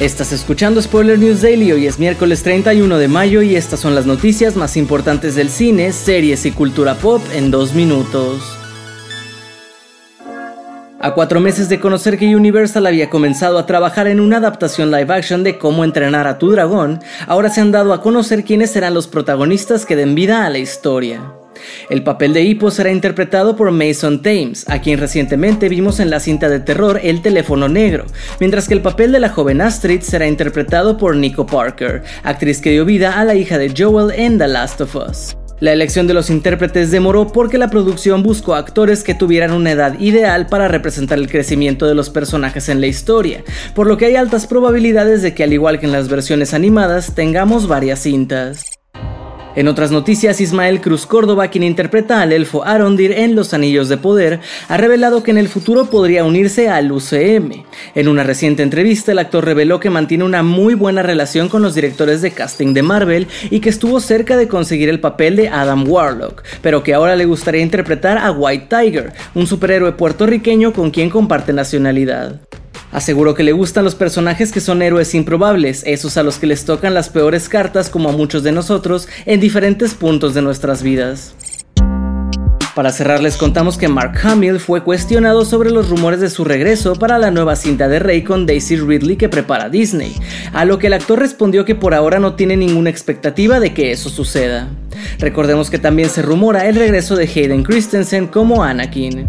Estás escuchando Spoiler News Daily, hoy es miércoles 31 de mayo y estas son las noticias más importantes del cine, series y cultura pop en dos minutos. A cuatro meses de conocer que Universal había comenzado a trabajar en una adaptación live action de cómo entrenar a tu dragón, ahora se han dado a conocer quiénes serán los protagonistas que den vida a la historia. El papel de Hippo será interpretado por Mason Thames, a quien recientemente vimos en la cinta de terror El teléfono negro, mientras que el papel de la joven Astrid será interpretado por Nico Parker, actriz que dio vida a la hija de Joel en The Last of Us. La elección de los intérpretes demoró porque la producción buscó actores que tuvieran una edad ideal para representar el crecimiento de los personajes en la historia, por lo que hay altas probabilidades de que al igual que en las versiones animadas tengamos varias cintas. En otras noticias, Ismael Cruz Córdoba, quien interpreta al elfo Arondir en Los Anillos de Poder, ha revelado que en el futuro podría unirse al UCM. En una reciente entrevista, el actor reveló que mantiene una muy buena relación con los directores de casting de Marvel y que estuvo cerca de conseguir el papel de Adam Warlock, pero que ahora le gustaría interpretar a White Tiger, un superhéroe puertorriqueño con quien comparte nacionalidad. Aseguró que le gustan los personajes que son héroes improbables, esos a los que les tocan las peores cartas como a muchos de nosotros en diferentes puntos de nuestras vidas. Para cerrar les contamos que Mark Hamill fue cuestionado sobre los rumores de su regreso para la nueva cinta de Rey con Daisy Ridley que prepara Disney, a lo que el actor respondió que por ahora no tiene ninguna expectativa de que eso suceda. Recordemos que también se rumora el regreso de Hayden Christensen como Anakin.